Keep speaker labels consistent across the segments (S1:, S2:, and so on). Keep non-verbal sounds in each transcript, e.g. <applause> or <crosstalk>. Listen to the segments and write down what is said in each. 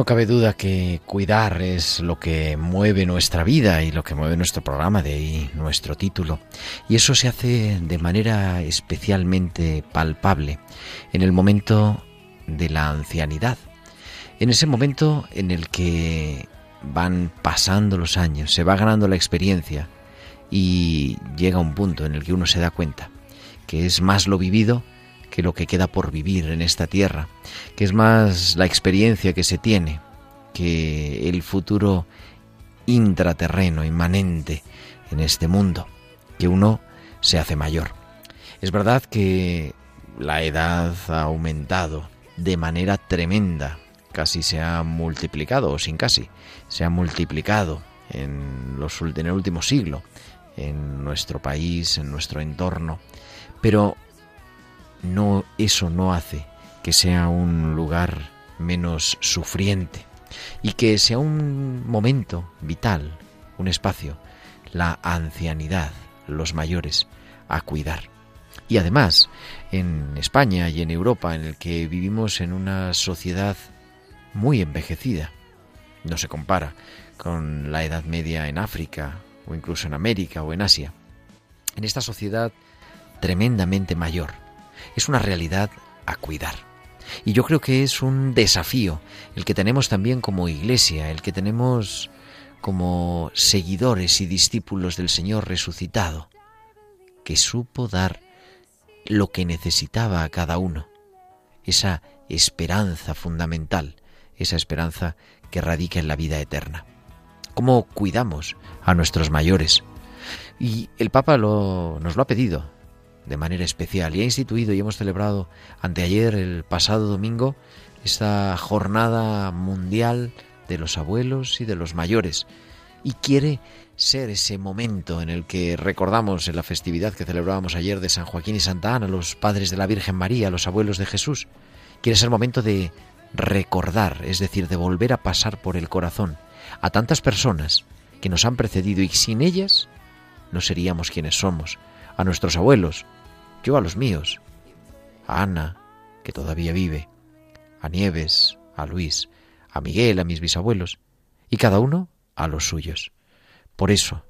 S1: No cabe duda que cuidar es lo que mueve nuestra vida y lo que mueve nuestro programa, de ahí nuestro título. Y eso se hace de manera especialmente palpable en el momento de la ancianidad. En ese momento en el que van pasando los años, se va ganando la experiencia y llega un punto en el que uno se da cuenta que es más lo vivido que lo que queda por vivir en esta tierra, que es más la experiencia que se tiene que el futuro intraterreno, inmanente en este mundo, que uno se hace mayor. Es verdad que la edad ha aumentado de manera tremenda, casi se ha multiplicado, o sin casi, se ha multiplicado en, los, en el último siglo, en nuestro país, en nuestro entorno, pero no eso no hace que sea un lugar menos sufriente y que sea un momento vital, un espacio, la ancianidad, los mayores, a cuidar. Y además, en España y en Europa, en el que vivimos en una sociedad muy envejecida, no se compara con la Edad Media en África o incluso en América o en Asia. En esta sociedad tremendamente mayor, es una realidad a cuidar. Y yo creo que es un desafío el que tenemos también como iglesia, el que tenemos como seguidores y discípulos del Señor resucitado, que supo dar lo que necesitaba a cada uno, esa esperanza fundamental, esa esperanza que radica en la vida eterna. ¿Cómo cuidamos a nuestros mayores? Y el Papa lo, nos lo ha pedido, de manera especial y ha instituido y hemos celebrado anteayer, el pasado domingo, esta jornada mundial de los abuelos y de los mayores y quiere ser ese momento en el que recordamos en la festividad que celebrábamos ayer de San Joaquín y Santa Ana, los padres de la Virgen María, los abuelos de Jesús. Quiere ser momento de recordar, es decir, de volver a pasar por el corazón a tantas personas que nos han precedido y sin ellas no seríamos quienes somos, a nuestros abuelos, yo a los míos, a Ana, que todavía vive, a Nieves, a Luis, a Miguel, a mis bisabuelos, y cada uno a los suyos. Por eso,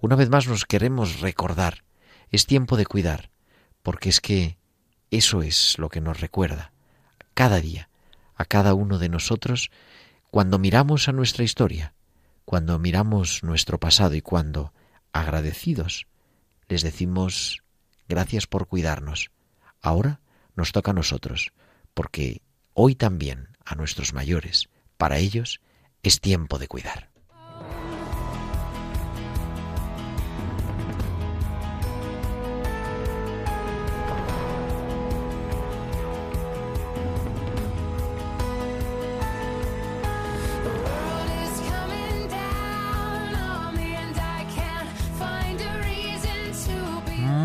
S1: una vez más nos queremos recordar, es tiempo de cuidar, porque es que eso es lo que nos recuerda, cada día, a cada uno de nosotros, cuando miramos a nuestra historia, cuando miramos nuestro pasado y cuando, agradecidos, les decimos gracias por cuidarnos. Ahora nos toca a nosotros, porque hoy también a nuestros mayores, para ellos, es tiempo de cuidar.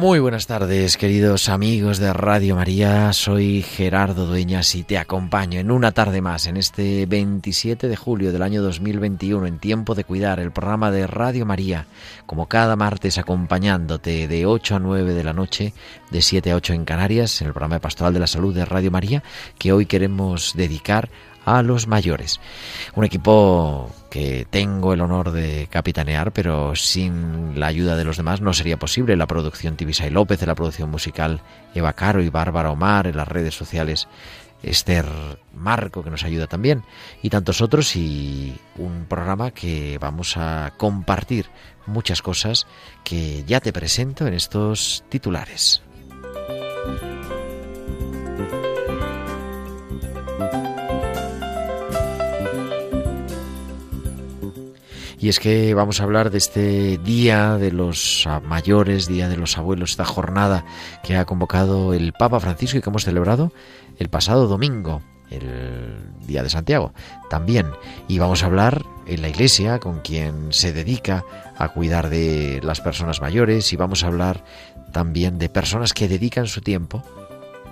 S1: Muy buenas tardes, queridos amigos de Radio María. Soy Gerardo Dueñas y te acompaño en una tarde más, en este 27 de julio del año 2021, en Tiempo de Cuidar, el programa de Radio María, como cada martes acompañándote de 8 a 9 de la noche, de 7 a 8 en Canarias, en el programa de Pastoral de la Salud de Radio María, que hoy queremos dedicar a los mayores. Un equipo que tengo el honor de capitanear, pero sin la ayuda de los demás no sería posible. La producción Tibisay López, la producción musical Eva Caro y Bárbara Omar, en las redes sociales Esther Marco, que nos ayuda también, y tantos otros, y un programa que vamos a compartir muchas cosas que ya te presento en estos titulares. Y es que vamos a hablar de este Día de los Mayores, Día de los Abuelos, esta jornada que ha convocado el Papa Francisco y que hemos celebrado el pasado domingo, el Día de Santiago, también. Y vamos a hablar en la Iglesia con quien se dedica a cuidar de las personas mayores y vamos a hablar también de personas que dedican su tiempo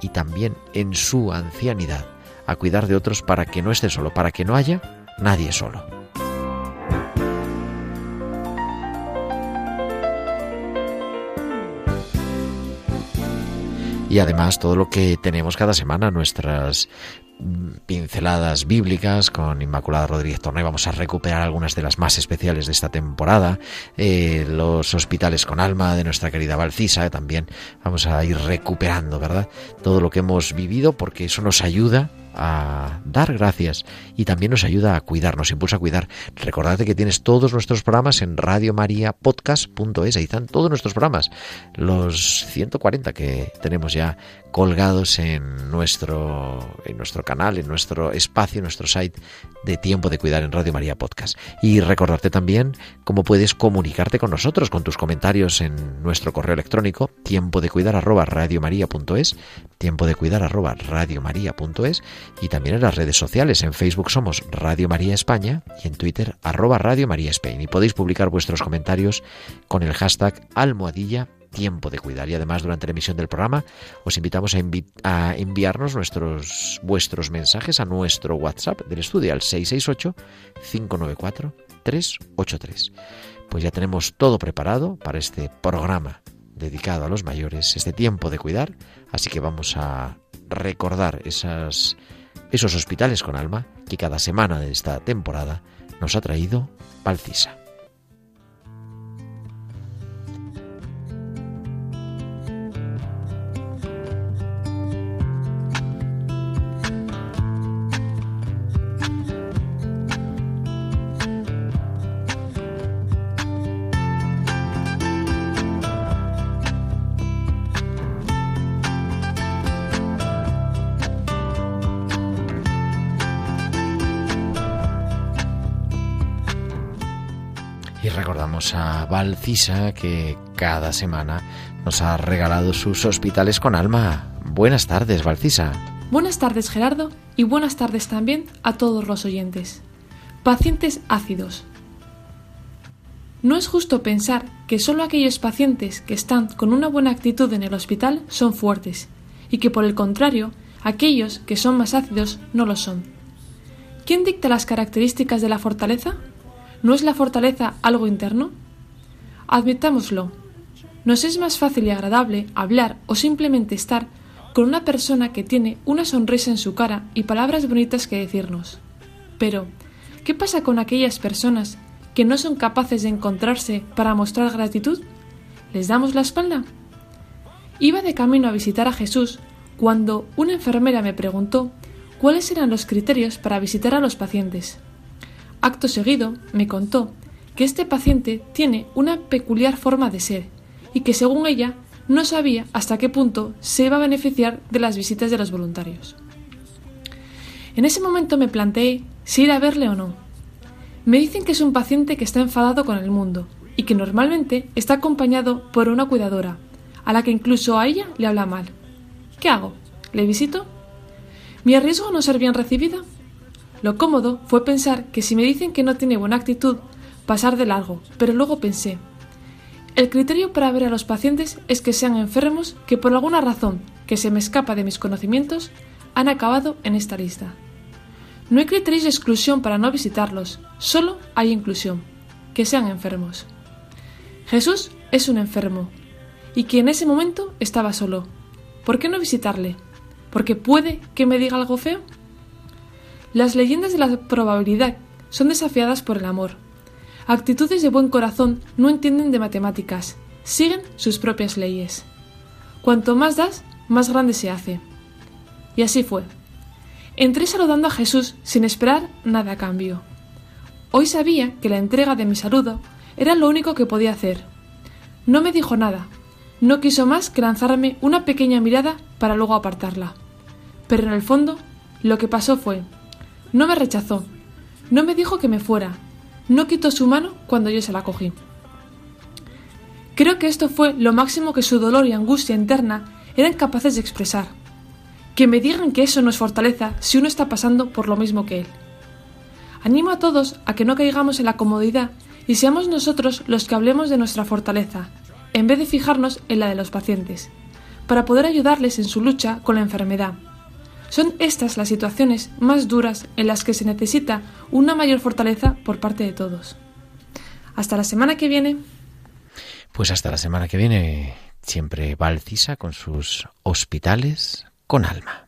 S1: y también en su ancianidad a cuidar de otros para que no esté solo, para que no haya nadie solo. Y además todo lo que tenemos cada semana, nuestras mm, pinceladas bíblicas con Inmaculada Rodríguez Torné. Vamos a recuperar algunas de las más especiales de esta temporada. Eh, los hospitales con alma de nuestra querida Valcisa también. Vamos a ir recuperando, ¿verdad? Todo lo que hemos vivido porque eso nos ayuda a dar gracias y también nos ayuda a cuidar, nos impulsa a cuidar. Recordad que tienes todos nuestros programas en radiomariapodcast.es, ahí están todos nuestros programas, los 140 que tenemos ya colgados en nuestro, en nuestro canal, en nuestro espacio, en nuestro site de Tiempo de Cuidar en Radio María Podcast. Y recordarte también cómo puedes comunicarte con nosotros, con tus comentarios en nuestro correo electrónico, tiempo de cuidar arroba radiomaria.es, tiempo de cuidar arroba radiomaria.es y también en las redes sociales. En Facebook somos Radio María España y en Twitter arroba Radio María Spain. Y podéis publicar vuestros comentarios con el hashtag almohadilla tiempo de cuidar. Y además, durante la emisión del programa, os invitamos a, a, enviarnos nuestros, vuestros mensajes a nuestro WhatsApp del estudio al 668-594-383. Pues ya tenemos todo preparado para este programa dedicado a los mayores, este tiempo de cuidar. Así que vamos a recordar esas, esos hospitales con alma que cada semana de esta temporada nos ha traído Palcisa. A Valcisa que cada semana nos ha regalado sus hospitales con alma. Buenas tardes, Valcisa.
S2: Buenas tardes, Gerardo, y buenas tardes también a todos los oyentes. Pacientes ácidos. No es justo pensar que solo aquellos pacientes que están con una buena actitud en el hospital son fuertes, y que por el contrario, aquellos que son más ácidos no lo son. ¿Quién dicta las características de la fortaleza? ¿No es la fortaleza algo interno? Admitámoslo. Nos es más fácil y agradable hablar o simplemente estar con una persona que tiene una sonrisa en su cara y palabras bonitas que decirnos. Pero, ¿qué pasa con aquellas personas que no son capaces de encontrarse para mostrar gratitud? ¿Les damos la espalda? Iba de camino a visitar a Jesús cuando una enfermera me preguntó cuáles eran los criterios para visitar a los pacientes. Acto seguido, me contó que este paciente tiene una peculiar forma de ser y que según ella no sabía hasta qué punto se iba a beneficiar de las visitas de los voluntarios. En ese momento me planteé si ir a verle o no. Me dicen que es un paciente que está enfadado con el mundo y que normalmente está acompañado por una cuidadora, a la que incluso a ella le habla mal. ¿Qué hago? ¿Le visito? ¿Me arriesgo a no ser bien recibida? Lo cómodo fue pensar que si me dicen que no tiene buena actitud, pasar de largo, pero luego pensé, El criterio para ver a los pacientes es que sean enfermos que por alguna razón que se me escapa de mis conocimientos han acabado en esta lista. No hay criterios de exclusión para no visitarlos, solo hay inclusión, que sean enfermos. Jesús es un enfermo, y que en ese momento estaba solo. ¿Por qué no visitarle? ¿Porque puede que me diga algo feo? Las leyendas de la probabilidad son desafiadas por el amor. Actitudes de buen corazón no entienden de matemáticas, siguen sus propias leyes. Cuanto más das, más grande se hace. Y así fue. Entré saludando a Jesús sin esperar nada a cambio. Hoy sabía que la entrega de mi saludo era lo único que podía hacer. No me dijo nada, no quiso más que lanzarme una pequeña mirada para luego apartarla. Pero en el fondo, lo que pasó fue, no me rechazó, no me dijo que me fuera, no quitó su mano cuando yo se la cogí. Creo que esto fue lo máximo que su dolor y angustia interna eran capaces de expresar. Que me digan que eso no es fortaleza si uno está pasando por lo mismo que él. Animo a todos a que no caigamos en la comodidad y seamos nosotros los que hablemos de nuestra fortaleza, en vez de fijarnos en la de los pacientes, para poder ayudarles en su lucha con la enfermedad. Son estas las situaciones más duras en las que se necesita una mayor fortaleza por parte de todos. Hasta la semana que viene.
S1: Pues hasta la semana que viene siempre Valcisa con sus hospitales con alma.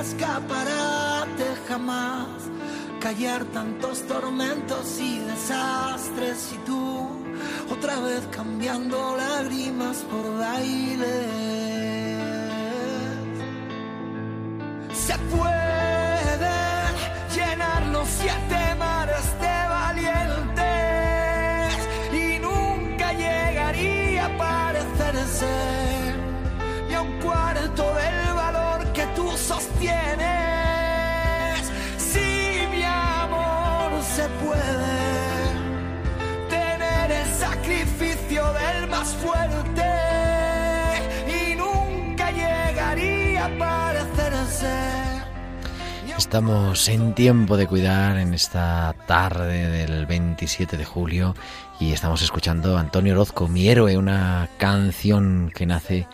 S3: Sonrisas caparate, jamás callar tantos tormentos y desastres y tú otra vez cambiando lágrimas por baile.
S1: Estamos en tiempo de cuidar en esta tarde del 27 de julio y estamos escuchando a Antonio Orozco, mi héroe, una canción que nace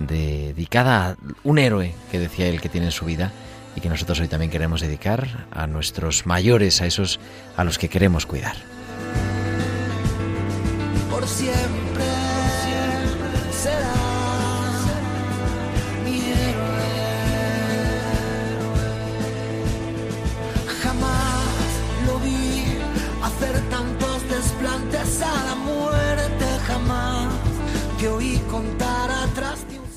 S1: dedicada a un héroe que decía él que tiene en su vida y que nosotros hoy también queremos dedicar a nuestros mayores, a esos a los que queremos cuidar.
S3: por siempre contar atrás de un.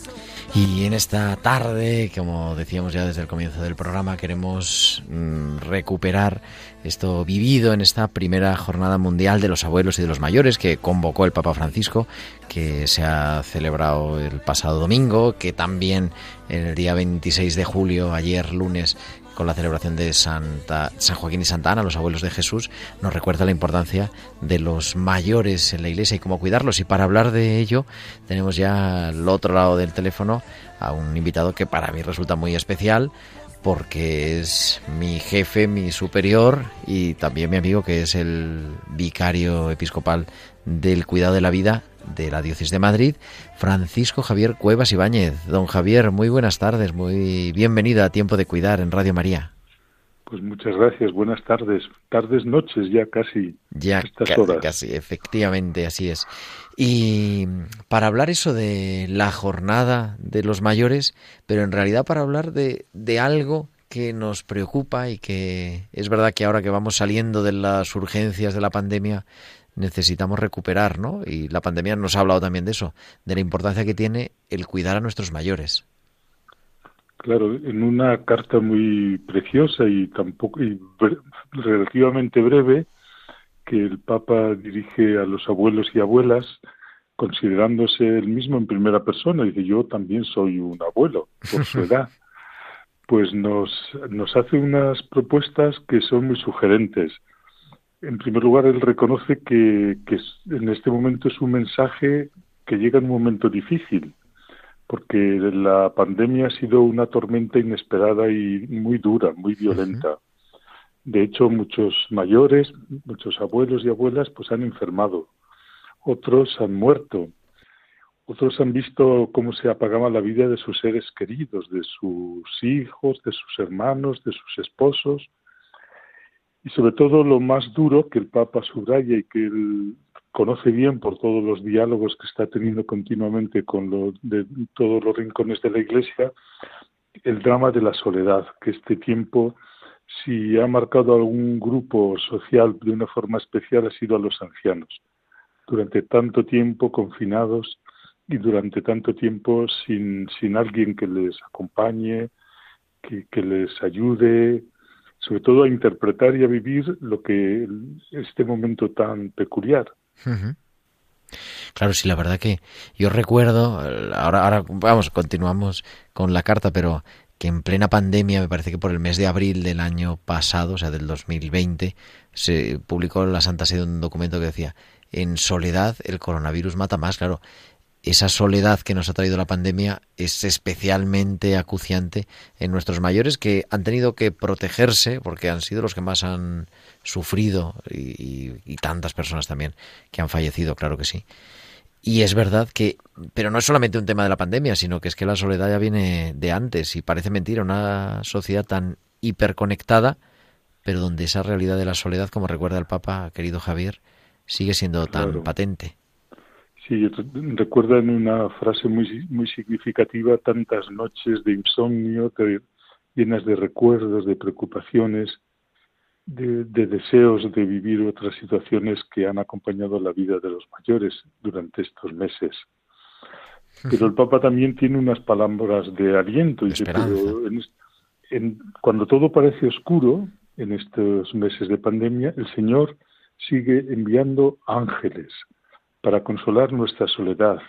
S1: Y en esta tarde, como decíamos ya desde el comienzo del programa, queremos mm, recuperar esto vivido en esta primera jornada mundial de los abuelos y de los mayores que convocó el Papa Francisco, que se ha celebrado el pasado domingo, que también el día 26 de julio, ayer lunes, con la celebración de Santa, San Joaquín y Santa Ana, los abuelos de Jesús, nos recuerda la importancia de los mayores en la iglesia y cómo cuidarlos. Y para hablar de ello, tenemos ya al otro lado del teléfono a un invitado que para mí resulta muy especial porque es mi jefe, mi superior y también mi amigo que es el vicario episcopal del cuidado de la vida de la diócesis de Madrid, Francisco Javier Cuevas Ibáñez. Don Javier, muy buenas tardes, muy bienvenido a Tiempo de Cuidar en Radio María.
S4: Pues muchas gracias, buenas tardes, tardes, noches ya casi,
S1: Ya
S4: estas
S1: ca-
S4: horas.
S1: casi, efectivamente, así es. Y para hablar eso de la jornada de los mayores, pero en realidad para hablar de, de algo que nos preocupa y que es verdad que ahora que vamos saliendo de las urgencias de la pandemia, necesitamos recuperar, ¿no? Y la pandemia nos ha hablado también de eso, de la importancia que tiene el cuidar a nuestros mayores.
S4: Claro, en una carta muy preciosa y tampoco y relativamente breve que el Papa dirige a los abuelos y abuelas, considerándose él mismo en primera persona, dice yo también soy un abuelo por su <laughs> edad, pues nos, nos hace unas propuestas que son muy sugerentes. En primer lugar, él reconoce que, que en este momento es un mensaje que llega en un momento difícil, porque la pandemia ha sido una tormenta inesperada y muy dura, muy violenta. De hecho, muchos mayores, muchos abuelos y abuelas, pues han enfermado. Otros han muerto. Otros han visto cómo se apagaba la vida de sus seres queridos, de sus hijos, de sus hermanos, de sus esposos. Y sobre todo lo más duro que el Papa subraya y que él conoce bien por todos los diálogos que está teniendo continuamente con lo, de todos los rincones de la Iglesia, el drama de la soledad, que este tiempo si ha marcado algún grupo social de una forma especial ha sido a los ancianos. Durante tanto tiempo confinados y durante tanto tiempo sin, sin alguien que les acompañe, que, que les ayude, sobre todo a interpretar y a vivir lo que este momento tan peculiar.
S1: Claro, sí, la verdad que yo recuerdo, ahora, ahora vamos, continuamos con la carta, pero que en plena pandemia, me parece que por el mes de abril del año pasado, o sea, del 2020, se publicó en la Santa Sede un documento que decía, en soledad el coronavirus mata más, claro. Esa soledad que nos ha traído la pandemia es especialmente acuciante en nuestros mayores que han tenido que protegerse porque han sido los que más han sufrido y, y tantas personas también que han fallecido, claro que sí. Y es verdad que, pero no es solamente un tema de la pandemia, sino que es que la soledad ya viene de antes y parece mentira, una sociedad tan hiperconectada, pero donde esa realidad de la soledad, como recuerda el Papa, querido Javier, sigue siendo tan patente.
S4: Sí, recuerda en una frase muy, muy significativa tantas noches de insomnio llenas de recuerdos, de preocupaciones, de, deseos de vivir otras situaciones que han acompañado la vida de los mayores durante estos meses. Pero el Papa también tiene unas palabras de aliento. y en, cuando todo parece oscuro, en estos meses de pandemia, el Señor sigue enviando ángeles para consolar nuestra soledad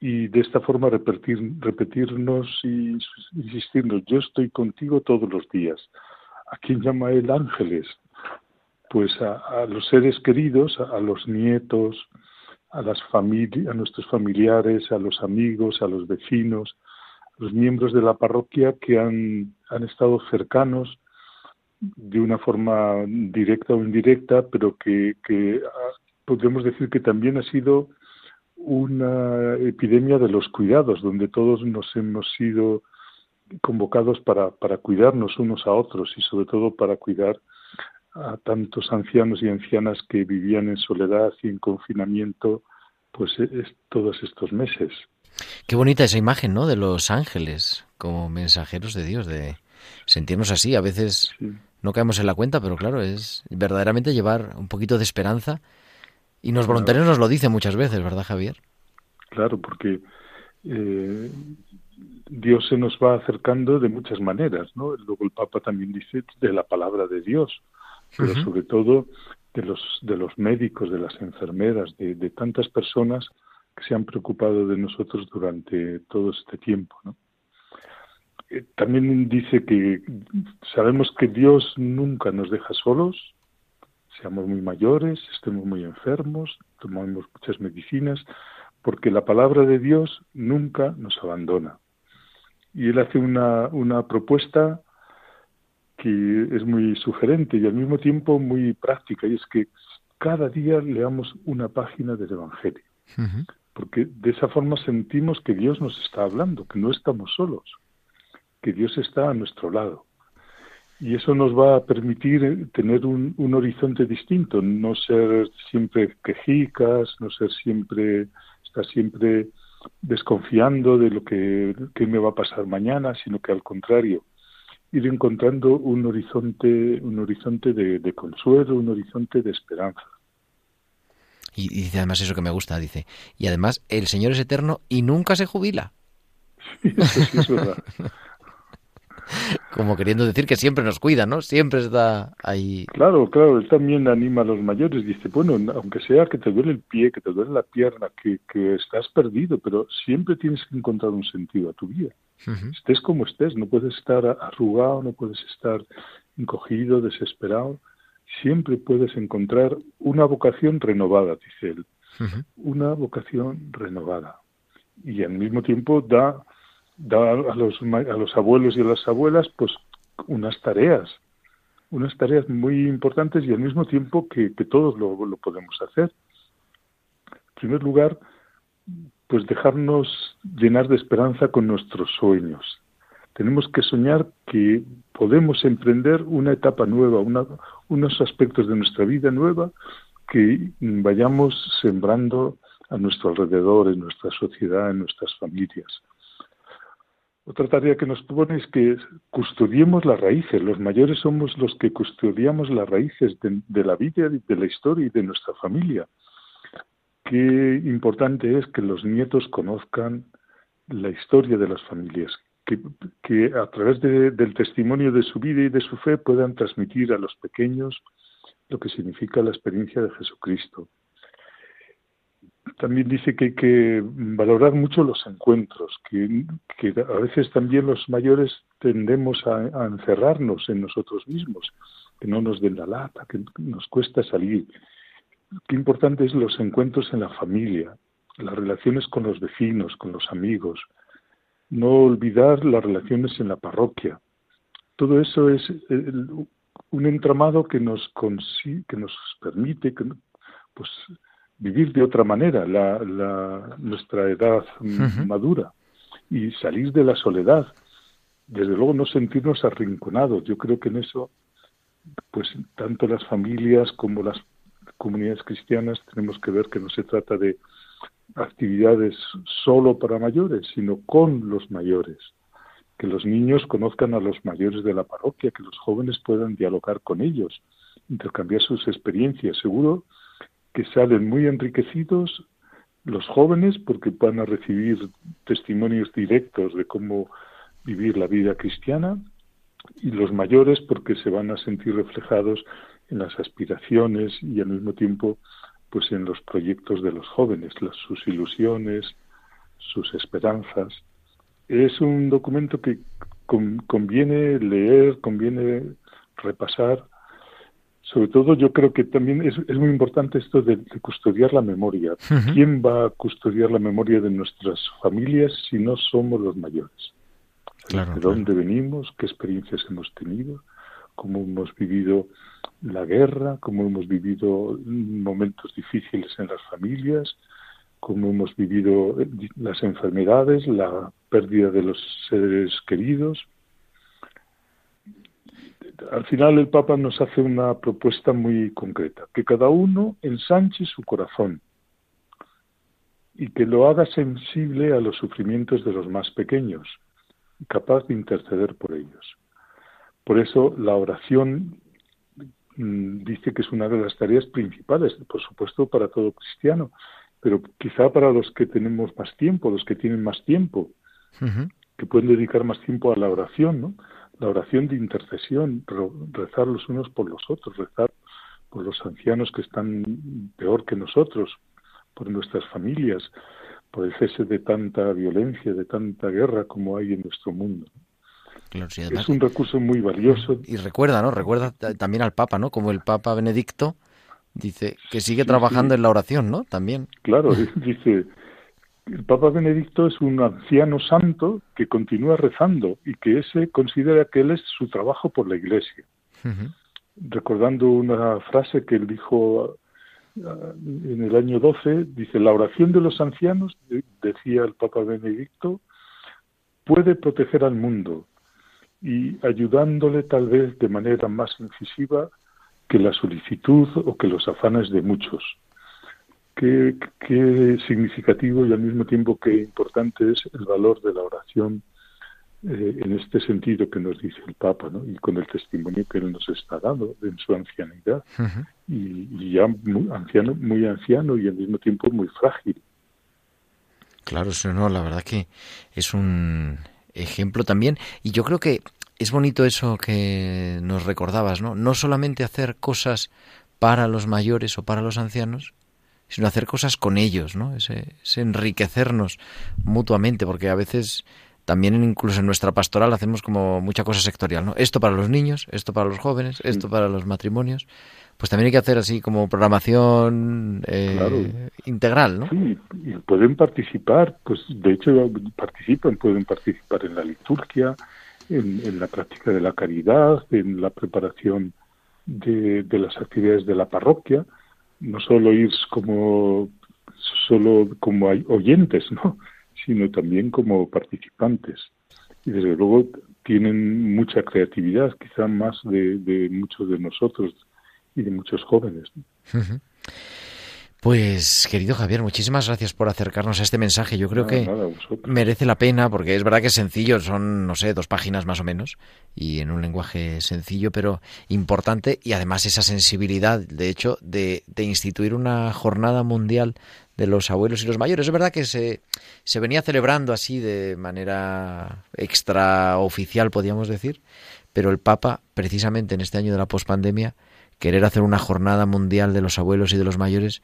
S4: y de esta forma repetir, repetirnos y insistirnos, yo estoy contigo todos los días. ¿A quién llama él ángeles? Pues a, los seres queridos, a, los nietos, a, las a nuestros familiares, a los amigos, a los vecinos, a los miembros de la parroquia que han, han estado cercanos de una forma directa o indirecta, pero que, que podemos decir que también ha sido una epidemia de los cuidados, donde todos nos hemos sido convocados para, para cuidarnos unos a otros y sobre todo para cuidar a tantos ancianos y ancianas que vivían en soledad y en confinamiento pues es, todos estos meses.
S1: Qué bonita esa imagen, ¿no? De los ángeles como mensajeros de Dios, de sentirnos así. A veces no caemos en la cuenta, pero claro, es verdaderamente llevar un poquito de esperanza. Y los voluntarios nos lo dicen muchas veces, ¿verdad, Javier?
S4: Claro, porque eh, Dios se nos va acercando de muchas maneras, ¿no? Luego el Papa también dice de la palabra de Dios, pero sobre todo de los de los médicos, de las enfermeras, de, de, tantas personas que se han preocupado de nosotros durante todo este tiempo, ¿no? Eh, también dice que sabemos que Dios nunca nos deja solos, seamos muy mayores, estemos muy enfermos, tomamos muchas medicinas, porque la palabra de Dios nunca nos abandona. Y él hace una, una propuesta que es muy sugerente y al mismo tiempo muy práctica, y es que cada día leamos una página del Evangelio, porque de esa forma sentimos que Dios nos está hablando, que no estamos solos, que Dios está a nuestro lado. Y eso nos va a permitir tener un, un horizonte distinto, no ser siempre quejicas, no ser siempre, estar siempre desconfiando de lo que, me va a pasar mañana, sino que al contrario, ir encontrando un horizonte, un horizonte de, consuelo, un horizonte de esperanza.
S1: Y, dice además eso que me gusta, dice, y además el Señor es eterno y nunca se jubila. <laughs>
S4: eso sí es verdad. <laughs>
S1: Como queriendo decir que siempre nos cuida, ¿no? Siempre está ahí.
S4: Claro, claro, él también anima a los mayores. Dice, bueno, aunque sea que te duele el pie, que te duele la pierna, que, que estás perdido, pero siempre tienes que encontrar un sentido a tu vida. Estés como estés, no puedes estar arrugado, no puedes estar encogido, desesperado. Siempre puedes encontrar una vocación renovada, dice él. Una vocación renovada. Y al mismo tiempo da da a los, a los abuelos y a las abuelas pues unas tareas, unas tareas muy importantes y al mismo tiempo que, todos lo, lo, podemos hacer. En primer lugar, pues dejarnos llenar de esperanza con nuestros sueños. Tenemos que soñar que podemos emprender una etapa nueva, unos aspectos de nuestra vida nueva que vayamos sembrando a nuestro alrededor, en nuestra sociedad, en nuestras familias. Otra tarea que nos propone es que custodiemos las raíces. Los mayores somos los que custodiamos las raíces de, la vida, de la historia y de nuestra familia. Qué importante es que los nietos conozcan la historia de las familias, que a través del testimonio de su vida y de su fe puedan transmitir a los pequeños lo que significa la experiencia de Jesucristo también dice que hay que valorar mucho los encuentros, que, a veces también los mayores tendemos a, encerrarnos en nosotros mismos, que no nos den la lata, que nos cuesta salir. Qué importante es los encuentros en la familia, las relaciones con los vecinos, con los amigos, no olvidar las relaciones en la parroquia. Todo eso es un entramado que nos, que nos permite que, pues, vivir de otra manera la, nuestra edad madura y salir de la soledad. Desde luego no sentirnos arrinconados. Yo creo que en eso, pues tanto las familias como las comunidades cristianas tenemos que ver que no se trata de actividades solo para mayores, sino con los mayores. Que los niños conozcan a los mayores de la parroquia, que los jóvenes puedan dialogar con ellos, intercambiar sus experiencias. Seguro que salen muy enriquecidos los jóvenes porque van a recibir testimonios directos de cómo vivir la vida cristiana y los mayores porque se van a sentir reflejados en las aspiraciones y al mismo tiempo pues en los proyectos de los jóvenes, sus ilusiones, sus esperanzas. Es un documento que conviene leer, conviene repasar sobre todo yo creo que también es, muy importante esto de, custodiar la memoria. ¿Quién va a custodiar la memoria de nuestras familias si no somos los mayores? ¿De dónde venimos? ¿Qué experiencias hemos tenido? ¿Cómo hemos vivido la guerra? ¿Cómo hemos vivido momentos difíciles en las familias? ¿Cómo hemos vivido las enfermedades, la pérdida de los seres queridos? Al final el Papa nos hace una propuesta muy concreta, que cada uno ensanche su corazón y que lo haga sensible a los sufrimientos de los más pequeños, capaz de interceder por ellos. Por eso la oración mm, dice que es una de las tareas principales, por supuesto para todo cristiano, pero quizá para los que tenemos más tiempo, los que tienen más tiempo, que pueden dedicar más tiempo a la oración, ¿no? La oración de intercesión, rezar los unos por los otros, rezar por los ancianos que están peor que nosotros, por nuestras familias, por el cese de tanta violencia, de tanta guerra como hay en nuestro mundo. es un recurso muy valioso.
S1: Y recuerda, ¿no? Recuerda también al Papa, ¿no? Como el Papa Benedicto dice que sigue trabajando en la oración, ¿no? También.
S4: Claro, <laughs> dice, el Papa Benedicto es un anciano santo que continúa rezando y que ese considera que él es su trabajo por la Iglesia. Recordando una frase que él dijo ah, en el año 12, dice, la oración de los ancianos, decía el Papa Benedicto, puede proteger al mundo y ayudándole tal vez de manera más incisiva que la solicitud o que los afanes de muchos qué, significativo y al mismo tiempo qué importante es el valor de la oración eh, en este sentido que nos dice el Papa, ¿no? y con el testimonio que él nos está dando en su ancianidad, y, ya muy anciano, muy anciano y al mismo tiempo muy frágil.
S1: Claro, no, la verdad que es un ejemplo también, y yo creo que es bonito eso que nos recordabas, ¿no? No solamente hacer cosas para los mayores o para los ancianos, sino hacer cosas con ellos, ¿no? Ese, enriquecernos mutuamente, porque a veces también incluso en nuestra pastoral hacemos como mucha cosa sectorial, ¿no? Esto para los niños, esto para los jóvenes, esto para los matrimonios. Pues también hay que hacer así como programación eh, integral, ¿no?
S4: Sí, y pueden participar, pues de hecho participan, pueden participar en la liturgia, en, la práctica de la caridad, en la preparación de, de las actividades de la parroquia, no solo ir como solo como oyentes, ¿no? sino también como participantes. Y desde luego tienen mucha creatividad, quizá más de, muchos de nosotros y de muchos jóvenes.
S1: Pues, querido Javier, muchísimas gracias por acercarnos a este mensaje. Yo creo que merece la pena, porque es verdad que es sencillo, son, no sé, dos páginas más o menos, y en un lenguaje sencillo, pero importante, y además esa sensibilidad, de hecho, de, de instituir una jornada mundial de los abuelos y los mayores. Es verdad que se, se venía celebrando así de manera extraoficial, podríamos decir, pero el Papa, precisamente en este año de la pospandemia, querer hacer una jornada mundial de los abuelos y de los mayores,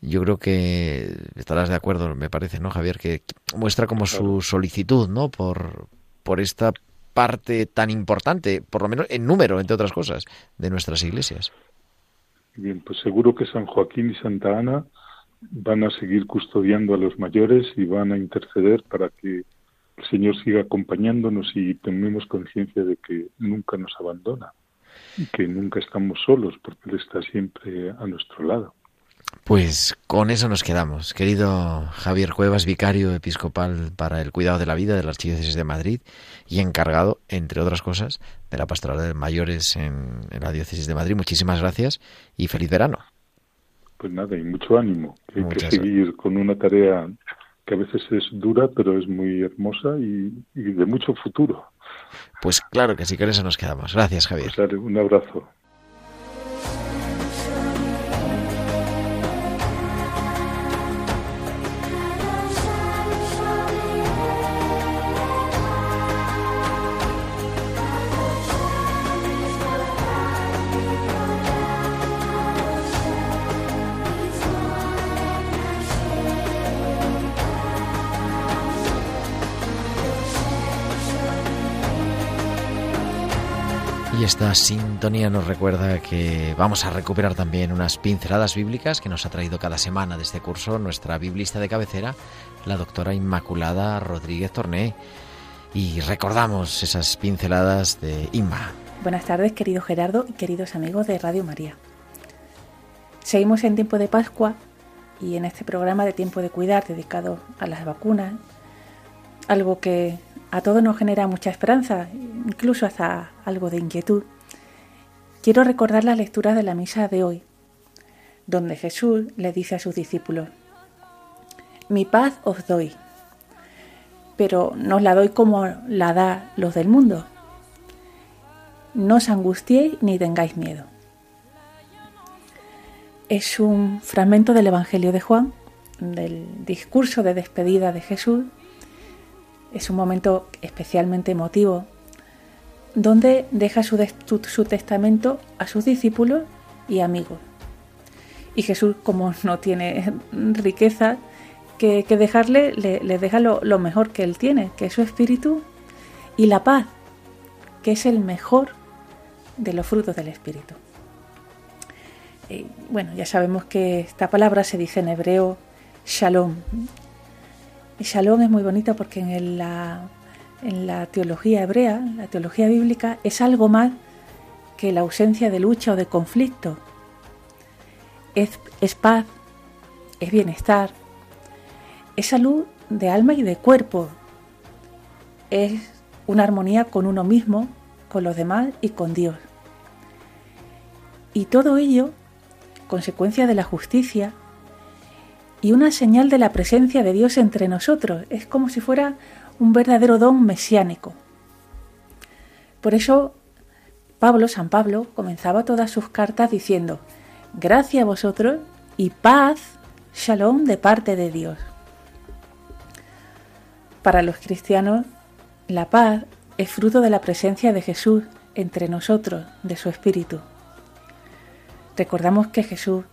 S1: yo creo que estarás de acuerdo, me parece, ¿no, Javier? Que muestra como su solicitud, ¿no? Por, por esta parte tan importante, por lo menos en número, entre otras cosas, de nuestras iglesias.
S4: Bien, pues seguro que San Joaquín y Santa Ana van a seguir custodiando a los mayores y van a interceder para que el Señor siga acompañándonos y tenemos conciencia de que nunca nos abandona y que nunca estamos solos porque Él está siempre a nuestro lado.
S1: Pues con eso nos quedamos. Querido Javier Cuevas, vicario episcopal para el cuidado de la vida de la Archidiócesis de Madrid y encargado, entre otras cosas, de la pastoral de mayores en, la Diócesis de Madrid. Muchísimas gracias y feliz verano.
S4: Pues nada, y mucho ánimo. Hay que seguir con una tarea que a veces es dura, pero es muy hermosa y, de mucho futuro.
S1: Pues claro que sí, con eso nos quedamos. Gracias, Javier.
S4: Pues un abrazo.
S1: Esta sintonía nos recuerda que vamos a recuperar también unas pinceladas bíblicas que nos ha traído cada semana de este curso nuestra biblista de cabecera, la doctora Inmaculada Rodríguez Torné. Y recordamos esas pinceladas de Inma.
S5: Buenas tardes, querido Gerardo y queridos amigos de Radio María. Seguimos en tiempo de Pascua y en este programa de tiempo de cuidar dedicado a las vacunas, algo que a todos nos genera mucha esperanza, incluso hasta algo de inquietud. Quiero recordar la lectura de la misa de hoy, donde Jesús le dice a sus discípulos, Mi paz os doy, pero no os la doy como la da los del mundo. No os angustiéis ni tengáis miedo. Es un fragmento del Evangelio de Juan, del discurso de despedida de Jesús es un momento especialmente emotivo, donde deja su, testamento a sus discípulos y amigos. Y Jesús, como <laughs> no tiene <laughs> riqueza que, dejarle, le, deja lo, mejor que él tiene, que es su espíritu y la paz, que es el mejor de los frutos del espíritu. bueno, ya sabemos que esta palabra se dice en hebreo shalom, el shalom es muy bonito porque en la, teología hebrea, la teología bíblica, es algo más que la ausencia de lucha o de conflicto. Es paz, es bienestar, es salud de alma y de cuerpo, es una armonía con uno mismo, con los demás y con Dios. Y todo ello, consecuencia de la justicia, y una señal de la presencia de Dios entre nosotros. Es como si fuera un verdadero don mesiánico. Por eso Pablo, San Pablo, comenzaba todas sus cartas diciendo, gracias a vosotros y paz, shalom de parte de Dios. Para los cristianos, la paz es fruto de la presencia de Jesús entre nosotros, de su Espíritu. Recordamos que Jesús,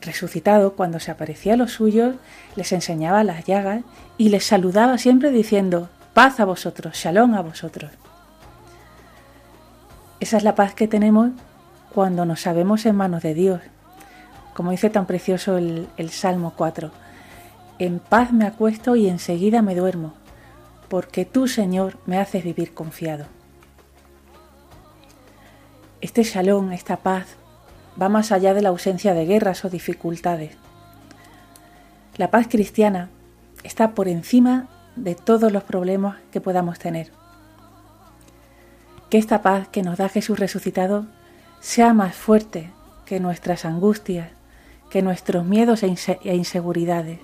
S5: resucitado, cuando se aparecía a los suyos, les enseñaba las llagas y les saludaba siempre diciendo, paz a vosotros, shalom a vosotros. Esa es la paz que tenemos cuando nos sabemos en manos de Dios. Como dice tan precioso el, Salmo 4, en paz me acuesto y enseguida me duermo, porque tú, Señor, me haces vivir confiado. Este shalom, esta paz, va más allá de la ausencia de guerras o dificultades. La paz cristiana está por encima de todos los problemas que podamos tener. Que esta paz que nos da Jesús resucitado sea más fuerte que nuestras angustias, que nuestros miedos e, e inseguridades.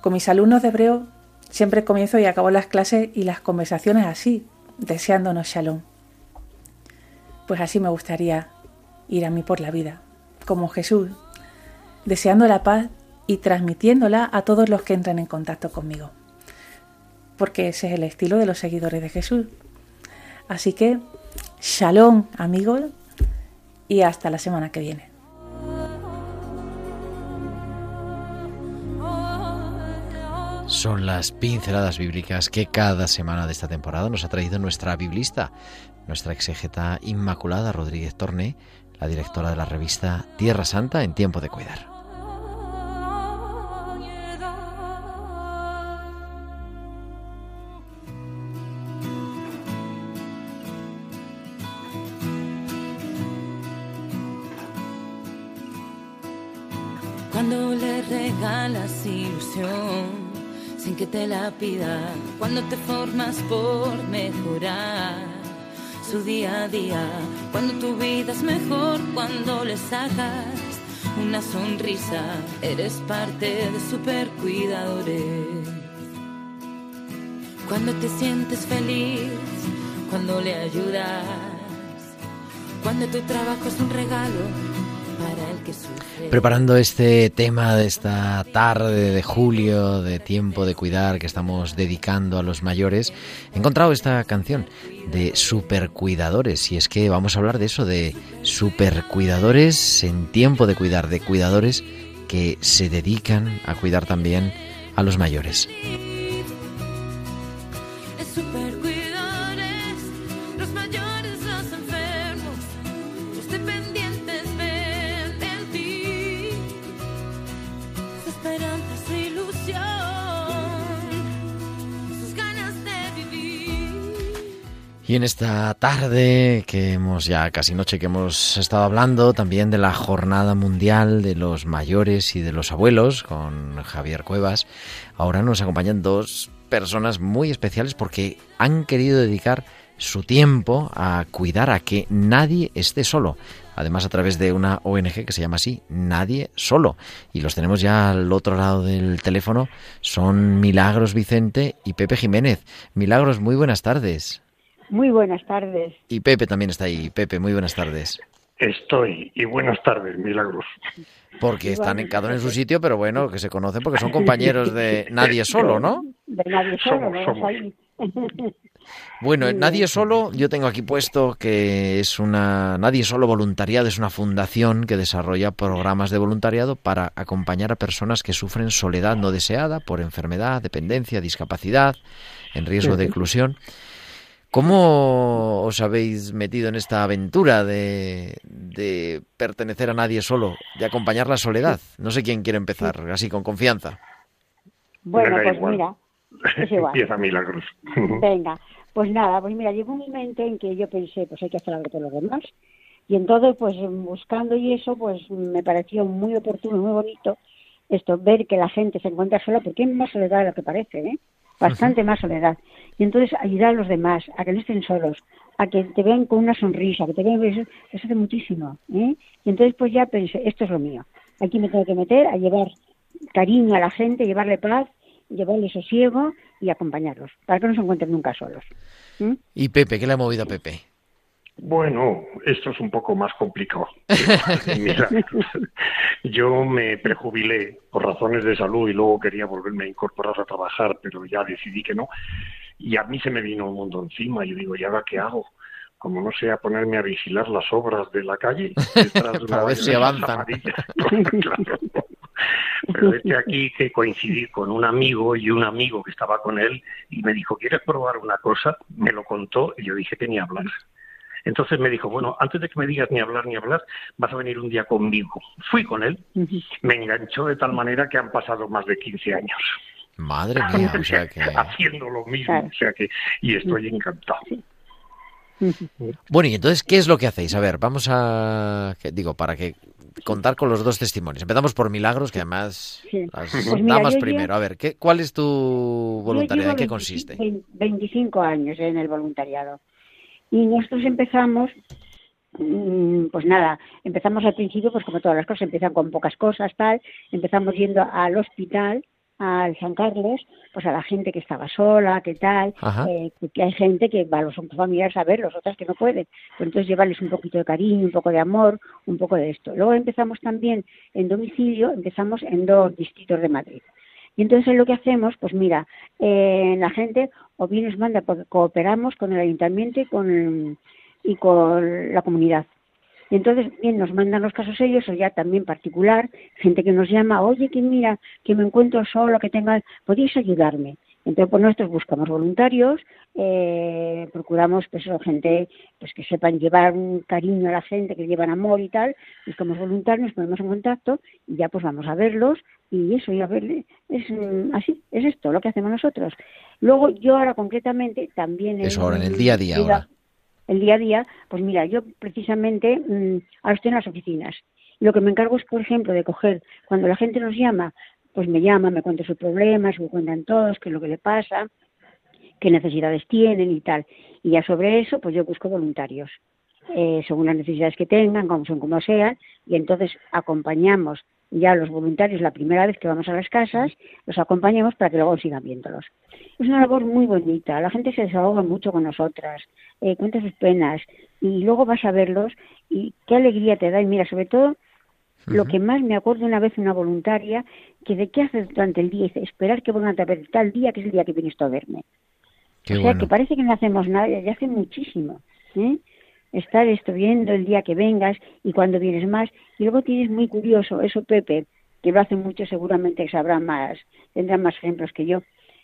S5: Con mis alumnos de hebreo siempre comienzo y acabo las clases y las conversaciones así, deseándonos shalom. Pues así me gustaría ir a mí por la vida, como Jesús, deseando la paz y transmitiéndola a todos los que entran en contacto conmigo. Porque ese es el estilo de los seguidores de Jesús. Así que, shalom amigos y hasta la semana que viene.
S1: Son las pinceladas bíblicas que cada semana de esta temporada nos ha traído nuestra biblista, nuestra exegeta Inmaculada Rodríguez Torné, la directora de la revista Tierra Santa en Tiempo de Cuidar.
S6: Cuando le regalas ilusión sin que te la pida, cuando te formas por mejorar su día a día, cuando tu vida es mejor, cuando le sacas una sonrisa, eres parte de super cuidadores. Cuando te sientes feliz, cuando le ayudas, cuando tu trabajo es un regalo
S1: Preparando este tema de esta tarde de julio, de tiempo de cuidar que estamos dedicando a los mayores, he encontrado esta canción de supercuidadores. Y es que vamos a hablar de eso, de supercuidadores en tiempo de cuidar, de cuidadores que se dedican a cuidar también a los mayores. Y en esta tarde, que hemos ya casi noche que hemos estado hablando también de la Jornada Mundial de los Mayores y de los Abuelos con Javier Cuevas, ahora nos acompañan dos personas muy especiales porque han querido dedicar su tiempo a cuidar a que nadie esté solo. Además, a través de una ONG que se llama así, Nadie Solo. Y los tenemos ya al otro lado del teléfono. Son Milagros Vicente y Pepe Jiménez. Milagros, muy buenas tardes.
S7: Muy buenas tardes.
S1: Y Pepe también está ahí. Pepe, muy buenas tardes.
S8: Estoy. Y buenas tardes, Milagros.
S1: Porque están en cada uno en su sitio, pero bueno, que se conocen porque son compañeros de <laughs> Nadie Solo, ¿no?
S7: De nadie solo,
S8: Somos,
S7: ¿no?
S8: somos.
S7: Ahí. <laughs>
S1: Bueno, Nadie. Solo, yo tengo aquí puesto que es una Nadie Solo Voluntariado, es una fundación que desarrolla programas de voluntariado para acompañar a personas que sufren soledad no deseada por enfermedad, dependencia, discapacidad, en riesgo de exclusión. ¿Cómo os habéis metido en esta aventura de, de pertenecer a Nadie Solo, de acompañar la soledad? No sé quién quiere empezar, así con confianza.
S7: Bueno, pues
S8: igual.
S7: mira, <laughs> es igual.
S8: Empieza Milagros.
S7: Venga, pues nada, pues mira, llegó un momento en que yo pensé, pues hay que hacer algo por los demás. Y entonces, pues buscando y eso, pues me pareció muy oportuno, muy bonito esto, ver que la gente se encuentra sola, porque hay más soledad de lo que parece, ¿eh? Bastante más soledad. Y entonces ayudar a los demás, a que no estén solos, a que te vean con una sonrisa, que te vean, eso, eso hace muchísimo, ¿eh? Y entonces pues ya pensé, esto es lo mío. Aquí me tengo que meter a llevar cariño a la gente, llevarle paz, llevarle sosiego y acompañarlos, para que no se encuentren nunca solos.
S1: ¿Y Pepe? ¿Qué le ha movido a Pepe?
S8: Bueno, esto es un poco más complicado. <laughs> Mira, yo me prejubilé por razones de salud y luego quería volverme a incorporar a trabajar, pero ya decidí que no. Y a mí se me vino el mundo encima. Yo digo, ¿y ahora qué hago? Como no sea ponerme a vigilar las obras de la calle. detrás de <laughs> una
S1: Para ver si avanzan. <laughs>
S8: Claro. Pero es que aquí que coincidí con un amigo y un amigo que estaba con él y me dijo, ¿quieres probar una cosa? Me lo contó y yo dije que ni hablar. Entonces me dijo, bueno, antes de que me digas ni hablar ni hablar, vas a venir un día conmigo. Fui con él, me enganchó de tal manera que han pasado más de 15 años
S1: Madre mía, o sea que... <laughs>
S8: haciendo lo mismo,
S7: Claro.
S8: o sea que, y estoy encantado.
S1: Bueno, y entonces, ¿qué es lo que hacéis? A ver, vamos a... digo, para que contar con los dos testimonios. Empezamos por Milagros, que además
S7: Sí.
S1: las
S7: Pues mira,
S1: damas primero.
S7: llevo-
S1: A ver, ¿qué, ¿cuál es tu
S7: Yo
S1: voluntariedad? ¿En qué
S7: 25
S1: consiste?
S7: 25 años en el voluntariado. Y nosotros empezamos, mm, pues nada, empezamos al principio, pues como todas las cosas, empiezan con pocas cosas, tal. Empezamos yendo al hospital, al San Carlos, pues a la gente que estaba sola, que tal, eh, que hay gente que va a los familiares a verlos, otras que no pueden. Pues entonces llevarles un poquito de cariño, un poco de amor, un poco de esto. Luego empezamos también en domicilio, empezamos en dos distritos de Madrid. Y entonces lo que hacemos, pues mira, eh, la gente o bien nos manda, porque cooperamos con el ayuntamiento y con, y con la comunidad. Y entonces, bien, nos mandan los casos ellos, o ya también particular, gente que nos llama, oye, que mira, que me encuentro solo, que tenga, ¿podéis ayudarme? Entonces, pues nosotros buscamos voluntarios, eh, procuramos pues gente pues que sepan llevar un cariño a la gente, que llevan amor y tal, buscamos voluntarios, nos ponemos en contacto y ya pues vamos a verlos y eso, y a verle, es mm, así, es esto lo que hacemos nosotros. Luego yo ahora concretamente también...
S1: Eso ahora, en el día a día ahora.
S7: El día a día, pues mira, yo precisamente mm, ahora estoy en las oficinas. Y lo que me encargo es, por ejemplo, de coger, cuando la gente nos llama, pues me llama, me cuenta sus problemas, me cuentan todos, qué es lo que le pasa, qué necesidades tienen y tal. Y ya sobre eso, pues yo busco voluntarios, eh, según las necesidades que tengan, como son como sean, y entonces acompañamos ya a los voluntarios la primera vez que vamos a las casas, los acompañamos para que luego sigan viéndolos. Es una labor muy bonita, la gente se desahoga mucho con nosotras, eh, cuenta sus penas, y luego vas a verlos y qué alegría te da. Y mira, sobre todo, lo que más me acuerdo una vez una voluntaria, que de qué haces durante el día, dice, esperar que vuelvan a ver tal día, que es el día que vienes tú a verme.
S1: Qué
S7: o sea,
S1: bueno.
S7: que parece que no hacemos nada, ya hace muchísimo. ¿eh? Estar esto viendo el día que vengas y cuando vienes más. Y luego tienes muy curioso, eso Pepe, que lo hace mucho, seguramente sabrá más, tendrá más ejemplos que yo.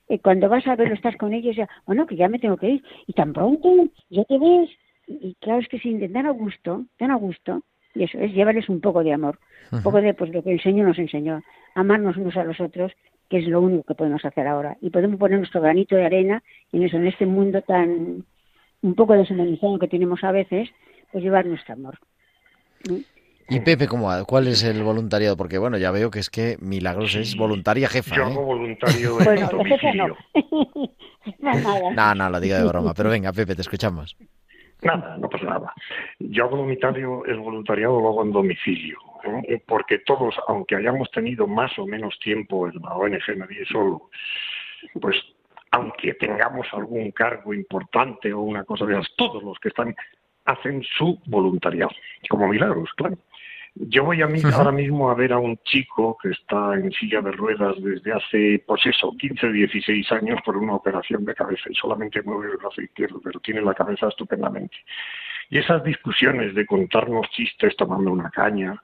S7: Eh, cuando vas a verlo, estás con ellos, ya, bueno, que ya me tengo que ir. Y tan pronto, ya te ves. Y, y claro, es que si tan a gusto, tan a gusto, y eso es llevarles un poco de amor, un poco de pues lo que el Señor nos enseñó, amarnos unos a los otros, que es lo único que podemos hacer ahora. Y podemos poner nuestro granito de arena en eso, en este mundo tan un poco deshumanizado que tenemos a veces, pues llevar nuestro amor. ¿Mm?
S1: ¿Y Pepe, cómo? ¿Cuál es el voluntariado? Porque bueno, ya veo que es que Milagros es voluntaria jefa,
S8: Yo
S1: ¿eh?
S8: hago voluntario en
S7: Bueno, de jefe
S8: domicilio. <laughs>
S7: no. No,
S1: no, lo digo de broma. Pero venga, Pepe, te escuchamos.
S8: Nada, no pasa nada. Yo hago voluntario, el voluntariado lo hago en domicilio, ¿eh? porque todos, aunque hayamos tenido más o menos tiempo en la ONG Nadie Solo, pues aunque tengamos algún cargo importante o una cosa de esas, todos los que están hacen su voluntariado, como milagros, claro. Yo voy a mí ahora mismo a ver a un chico que está en silla de ruedas desde hace, pues eso, 15, 16 años por una operación de cabeza y solamente mueve el brazo izquierdo, pero tiene la cabeza estupendamente. Y esas discusiones de contarnos chistes tomando una caña,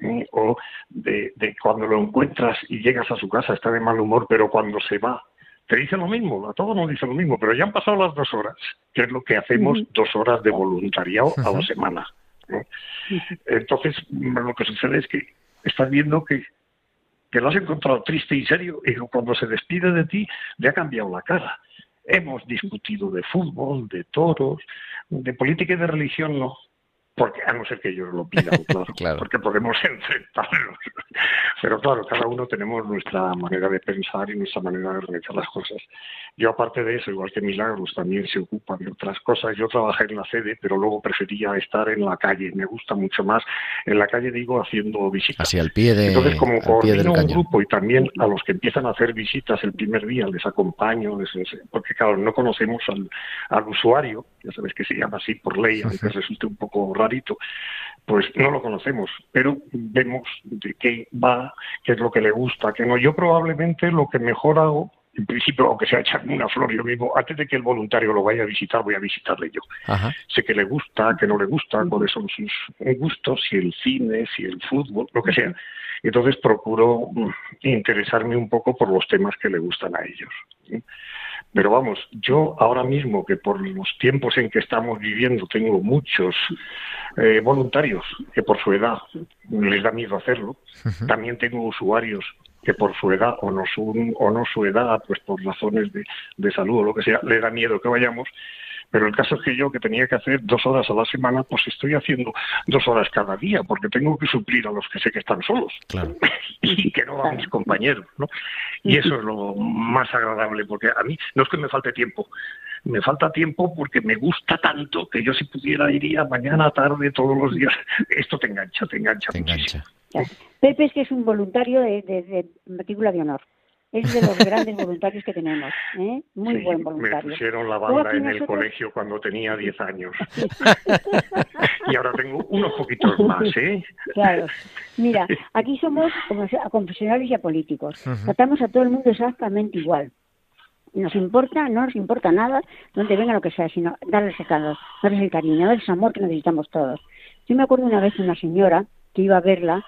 S8: ¿eh? o de, de cuando lo encuentras y llegas a su casa está de mal humor, pero cuando se va te dice lo mismo, a todos nos dice lo mismo, pero ya han pasado las dos horas, que es lo que hacemos dos horas de voluntariado a la semana. Entonces, lo que sucede es que estás viendo que, que lo has encontrado triste y serio y cuando se despide de ti le ha cambiado la cara. Hemos discutido de fútbol, de toros, de política y de religión no, porque a no ser que ellos lo pidan, <laughs> claro, porque podemos <laughs> enfrentarlos. Pero claro, cada uno tenemos nuestra manera de pensar y nuestra manera de organizar las cosas. Yo aparte de eso, igual que Milagros también se ocupa de otras cosas. Yo trabajé en la sede, pero luego prefería estar en la calle. Me gusta mucho más en la calle, digo, haciendo visitas.
S1: Así al pie de
S8: Entonces, como
S1: coordino
S8: un grupo y también a los que empiezan a hacer visitas el primer día les acompaño, porque claro, no conocemos al, al usuario, ya sabes que se llama así por ley, aunque resulte un poco pues no lo conocemos, pero vemos de qué va, qué es lo que le gusta, qué no. Yo probablemente lo que mejor hago, en principio, aunque sea echarme una flor yo mismo, antes de que el voluntario lo vaya a visitar, voy a visitarle yo. Sé que le gusta, que no le gusta, cuáles son sus gustos, si el cine, si el fútbol, lo que sea. Entonces procuro mm, interesarme un poco por los temas que le gustan a ellos. Pero vamos, yo ahora mismo que por los tiempos en que estamos viviendo tengo muchos eh, voluntarios que por su edad les da miedo hacerlo, también tengo usuarios que por su edad o no su, o no su edad, pues por razones de, de salud o lo que sea, les da miedo que vayamos, pero el caso es que yo, que tenía que hacer dos horas a la semana, pues estoy haciendo dos horas cada día, porque tengo que suplir a los que sé que están solos. <laughs> y que no a mis compañeros, ¿no? Y eso es lo más agradable, porque a mí no es que me falte tiempo, me falta tiempo porque me gusta tanto que yo si pudiera iría mañana, tarde, todos los días. <laughs> Esto te engancha, te engancha. Te engancha.
S7: Pepe es que es un voluntario de, de, de matrícula de honor es de los grandes voluntarios que tenemos, ¿eh? muy buen voluntario.
S8: Me pusieron la banda en el colegio cuando tenía 10 años. <laughs> y ahora tengo unos poquitos más, ¿eh?
S7: Claro. Mira, aquí somos como a confesionales y a políticos. Tratamos a todo el mundo exactamente igual. Nos importa, no nos importa nada donde venga lo que sea, sino darles el calor, darles el cariño, darles el amor que necesitamos todos. Yo me acuerdo una vez de una señora que iba a verla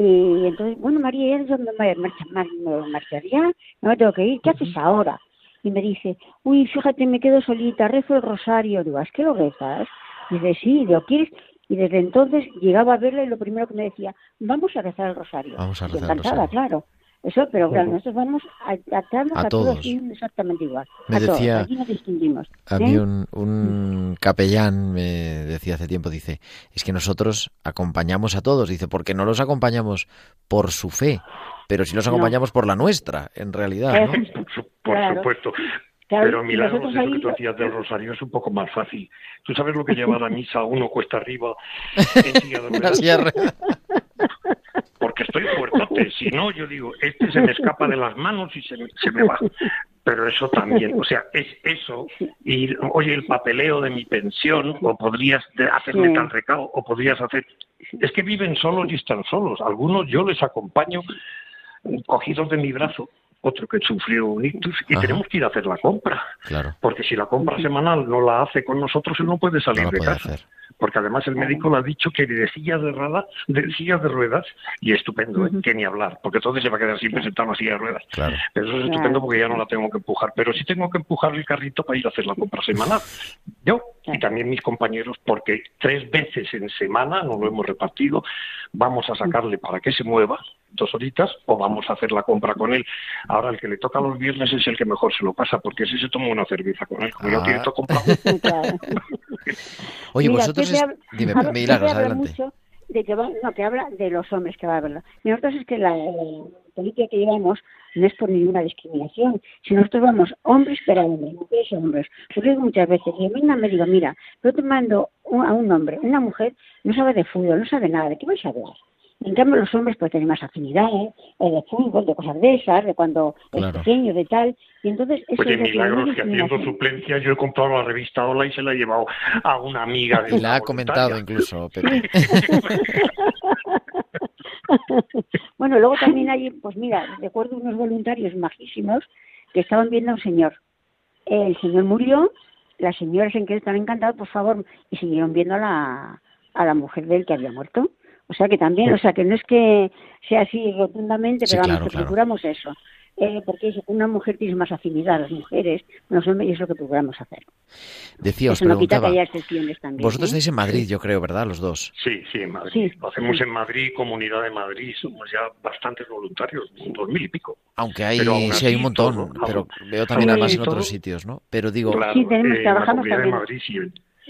S7: y entonces, bueno, María, yo me, me marcharía, no me tengo que ir, ¿qué haces ahora? Y me dice, uy, fíjate, me quedo solita, rezo el rosario. Digo, ¿es que lo rezas? Y dice, sí, ¿lo quieres? Y desde entonces llegaba a verla y lo primero que me decía, vamos a rezar el rosario.
S1: Vamos a rezar
S7: el rosario. claro. Eso, pero claro, nosotros vamos a atarnos a, todos. exactamente igual.
S1: Me decía,
S7: Aquí nos distinguimos.
S1: A mí ¿eh? un, un capellán me decía hace tiempo, dice, es que nosotros acompañamos a todos, dice, porque no los acompañamos por su fe, pero si los acompañamos por la nuestra, en realidad. ¿no?
S8: Por, supuesto. Pero milagros, eso que tú hacías del rosario es un poco más fácil. ¿Tú sabes lo que <laughs> lleva a la misa uno cuesta arriba <laughs> en silla de <laughs> porque estoy fuertote. Si no, yo digo, este se me escapa de las manos y se me, se me va. Pero eso también, o sea, es eso. Y, oye, el papeleo de mi pensión, o podrías hacerme tal recado, o podrías hacer. Es que viven solos y están solos. Algunos yo les acompaño cogidos de mi brazo otro que sufrió un ictus y tenemos que ir a hacer la compra.
S1: Claro.
S8: Porque si la compra semanal no la hace con nosotros, él no puede salir de casa porque además el médico le ha dicho que de silla de, ruedas, de silla de ruedas, y estupendo, ¿eh? que ni hablar, porque entonces se va a quedar siempre sentado en la silla de ruedas. Pero eso es estupendo porque ya no la tengo que empujar, pero sí tengo que empujar el carrito para ir a hacer la compra semanal. <laughs> Yo y también mis compañeros, porque tres veces en semana, no lo hemos repartido, vamos a sacarle para que se mueva, dos horitas o vamos a hacer la compra con él. Ahora el que le toca los viernes es el que mejor se lo pasa, porque ese se toma una cerveza con él, como no tiene todo comprado.
S1: Oye, vosotros... Dime, adelante.
S7: Mucho de que, no, que habla de los hombres que va a verlo. Nosotros es que la, política que llevamos no es por ninguna discriminación, si nosotros vamos hombres para hombres, mujeres hombres. Yo digo muchas veces, y a me digo, mira, yo te mando a un hombre, una mujer, no sabe de fútbol, no sabe nada, ¿de qué vais a hablar? En cambio, los hombres pues tienen más afinidades eh, de fútbol, de cosas de esas, de cuando es pequeño, de tal. Y entonces, eso
S8: pues de milagros que haciendo suplencia yo he comprado la revista Hola y se la he llevado a una amiga. De
S1: y la ha comentado incluso, <laughs>
S7: bueno, luego también hay, pues mira, recuerdo unos voluntarios majísimos que estaban viendo a un señor. El señor murió, las señoras en que están encantados, por favor, y siguieron viendo a la, a la mujer de él que había muerto. O sea que también, o sea que no es que sea así rotundamente, pero vamos, que procuramos eso. Eh, porque una mujer tiene más afinidad, las mujeres, los hombres, y es lo que procuramos hacer.
S1: Decía, os preguntaba, vosotros estáis en Madrid, yo creo, ¿verdad? Los dos.
S8: Sí, sí, en Madrid. Lo hacemos en Madrid, Comunidad de Madrid, somos ya bastantes voluntarios, dos mil y pico.
S1: Aunque hay, sí hay un montón, pero veo también además en otros sitios, ¿no? Pero digo...
S7: sí, tenemos, trabajamos también.
S8: De Madrid, sí,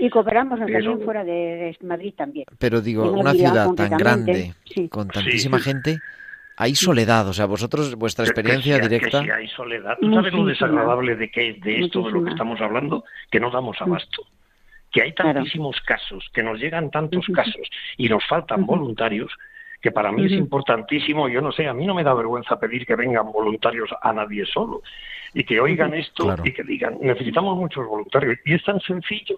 S7: Y cooperamos también fuera de, de Madrid también.
S1: Pero digo, una ciudad tan grande,
S7: sí.
S1: con tantísima
S8: sí.
S1: gente, hay soledad. O sea, vosotros, vuestra
S8: Que- que
S1: experiencia
S8: sí hay-
S1: directa.
S8: Que sí hay soledad. ¿Tú sabes lo desagradable de que de esto de lo que estamos hablando? Que no damos abasto. Que hay
S7: Claro.
S8: tantísimos casos, que nos llegan tantos casos y nos faltan voluntarios, que para mí es importantísimo. Yo no sé, a mí no me da vergüenza pedir que vengan voluntarios a nadie solo y que oigan esto
S1: Claro.
S8: y que digan, necesitamos muchos voluntarios. Y es tan sencillo.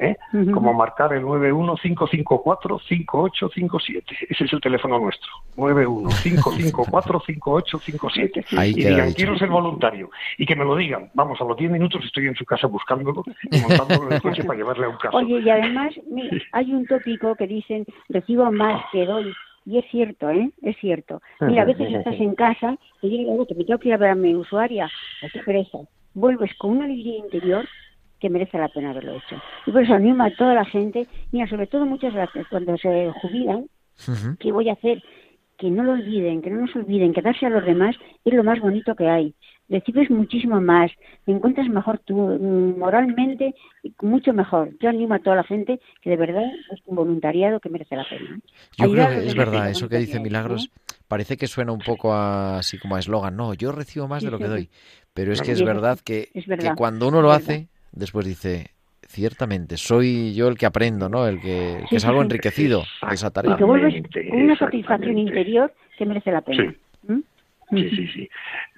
S8: ¿Eh? Como marcar el 915545857. Ese es el teléfono nuestro. 915545857. <laughs>
S1: Ahí
S8: y digan,
S1: dicho.
S8: quiero ser voluntario. Y que me lo digan. Vamos, a los 10 minutos estoy en su casa buscándolo y montándolo en el coche para llevarle a un caso.
S7: Oye, y además hay un tópico que dicen, recibo más que doy. Y es cierto, ¿eh? Es cierto. Mira, a veces estás en casa y llega algo que me tengo que ir a ver a mi usuaria. Qué pereza. Vuelves con una alegría interior que merece la pena haberlo hecho. Y por eso animo a toda la gente, mira, sobre todo muchas veces cuando se jubilan,
S1: Ujú.
S7: ¿qué voy a hacer? Que no lo olviden, que no nos olviden, que darse a los demás es lo más bonito que hay. Recibes muchísimo más, te encuentras mejor tú, mm, moralmente, mucho mejor. Yo animo a toda la gente que de verdad es un voluntariado que merece la pena.
S1: Yo
S7: Ayudar
S1: creo que es verdad,
S7: es
S1: eso que dice Milagros, parece que suena un poco a- así como a eslogan. No, yo recibo más de lo que doy. Pero es que es verdad que,
S7: es
S1: que
S7: verdad,
S1: cuando uno lo hace, después dice, ciertamente, soy yo el que aprendo, ¿no? El que, el que
S7: Sí,
S1: salgo
S7: sí.
S1: enriquecido de esa
S7: Y
S1: tarea.
S7: que vuelves con una satisfacción interior que merece la pena. ¿Mm?
S8: Sí, sí, sí.